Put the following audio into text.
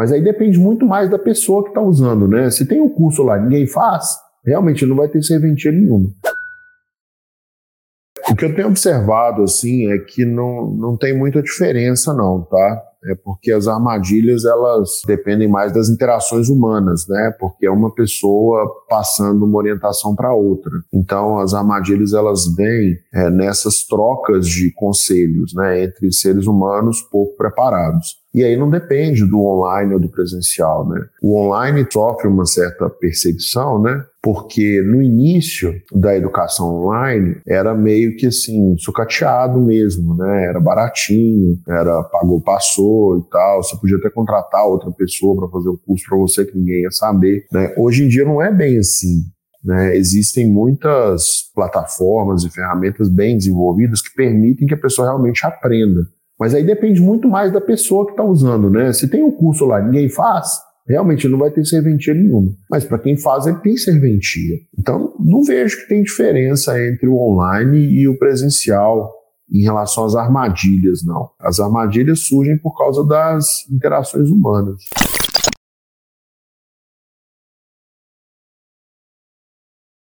Mas aí depende muito mais da pessoa que está usando, né? Se tem um curso lá ninguém faz, realmente não vai ter serventia nenhuma. O que eu tenho observado, assim, é que não, não tem muita diferença, não, tá? É porque as armadilhas, elas dependem mais das interações humanas, né? Porque é uma pessoa passando uma orientação para outra. Então, as armadilhas, elas vêm é, nessas trocas de conselhos, né? Entre seres humanos pouco preparados. E aí não depende do online ou do presencial, né? O online sofre uma certa perseguição, né? Porque no início da educação online era meio que assim, sucateado mesmo, né? Era baratinho, era pagou, passou e tal. Você podia até contratar outra pessoa para fazer o curso para você que ninguém ia saber, né? Hoje em dia não é bem assim. Né, existem muitas plataformas e ferramentas bem desenvolvidas que permitem que a pessoa realmente aprenda. Mas aí depende muito mais da pessoa que está usando, né? Se tem um curso lá ninguém faz, realmente não vai ter serventia nenhuma. Mas para quem faz, ele tem serventia. Então, não vejo que tem diferença entre o online e o presencial em relação às armadilhas, não. As armadilhas surgem por causa das interações humanas.